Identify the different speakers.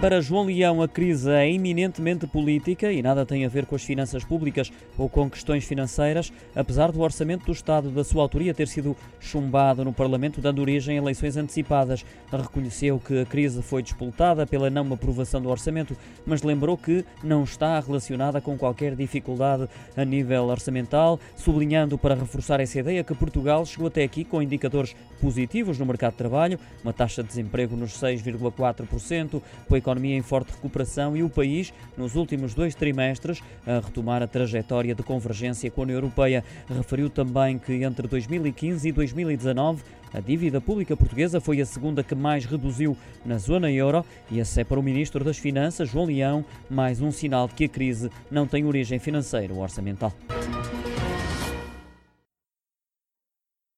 Speaker 1: Para João Leão, a crise é eminentemente política e nada tem a ver com as finanças públicas ou com questões financeiras, apesar do orçamento do Estado da sua autoria ter sido chumbado no Parlamento, dando origem a eleições antecipadas. Reconheceu que a crise foi disputada pela não aprovação do orçamento, mas lembrou que não está relacionada com qualquer dificuldade a nível orçamental, sublinhando para reforçar essa ideia que Portugal chegou até aqui com indicadores positivos no mercado de trabalho, uma taxa de desemprego nos 6,4%, com economia em forte recuperação e o país, nos últimos dois trimestres, a retomar a trajetória de convergência com a União Europeia. Referiu também que entre 2015 e 2019 a dívida pública portuguesa foi a segunda que mais reduziu na zona euro e esse é para o Ministro das Finanças, João Leão, mais um sinal de que a crise não tem origem financeira ou orçamental.